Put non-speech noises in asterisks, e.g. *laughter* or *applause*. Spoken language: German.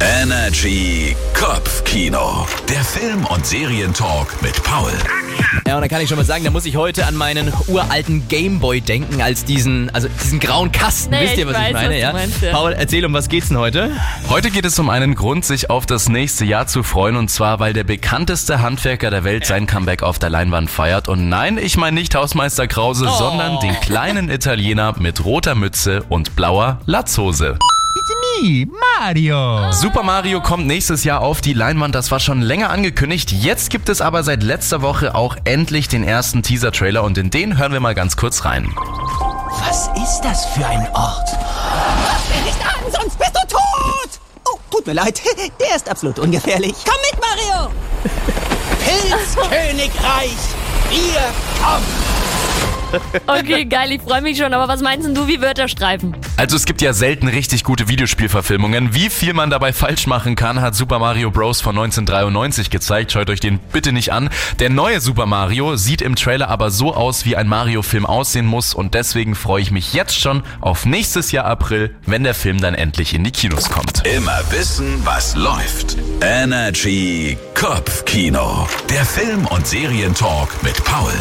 Energy Kopfkino. Der Film- und Serientalk mit Paul. Ja, und dann kann ich schon mal sagen, da muss ich heute an meinen uralten Gameboy denken, als diesen, also diesen grauen Kasten. Nee, Wisst ihr, ich was ich weiß, meine? was ja? meinst, ja. Paul, erzähl, um was geht's denn heute? Heute geht es um einen Grund, sich auf das nächste Jahr zu freuen und zwar, weil der bekannteste Handwerker der Welt sein Comeback auf der Leinwand feiert. Und nein, ich meine nicht Hausmeister Krause, Oh. sondern den kleinen Italiener mit roter Mütze und blauer Latzhose. Me, Mario. Super Mario kommt nächstes Jahr auf die Leinwand, das war schon länger angekündigt. Jetzt gibt es aber seit letzter Woche auch endlich den ersten Teaser-Trailer und in den hören wir mal ganz kurz rein. Was ist das für ein Ort? Fass mich nicht an, sonst bist du tot! Oh, tut mir leid. *laughs* Der ist absolut ungefährlich. Komm mit, Mario! *laughs* Pilzkönigreich! Wir kommen! Okay, geil, ich freue mich schon. Aber was meinst denn du, wie wird der Streifen? Also es gibt ja selten richtig gute Videospielverfilmungen. Wie viel man dabei falsch machen kann, hat Super Mario Bros. von 1993 gezeigt. Schaut euch den bitte nicht an. Der neue Super Mario sieht im Trailer aber so aus, wie ein Mario-Film aussehen muss. Und deswegen freue ich mich jetzt schon auf nächstes Jahr April, wenn der Film dann endlich in die Kinos kommt. Immer wissen, was läuft. Energy Kopfkino. Der Film- und Serientalk mit Paul.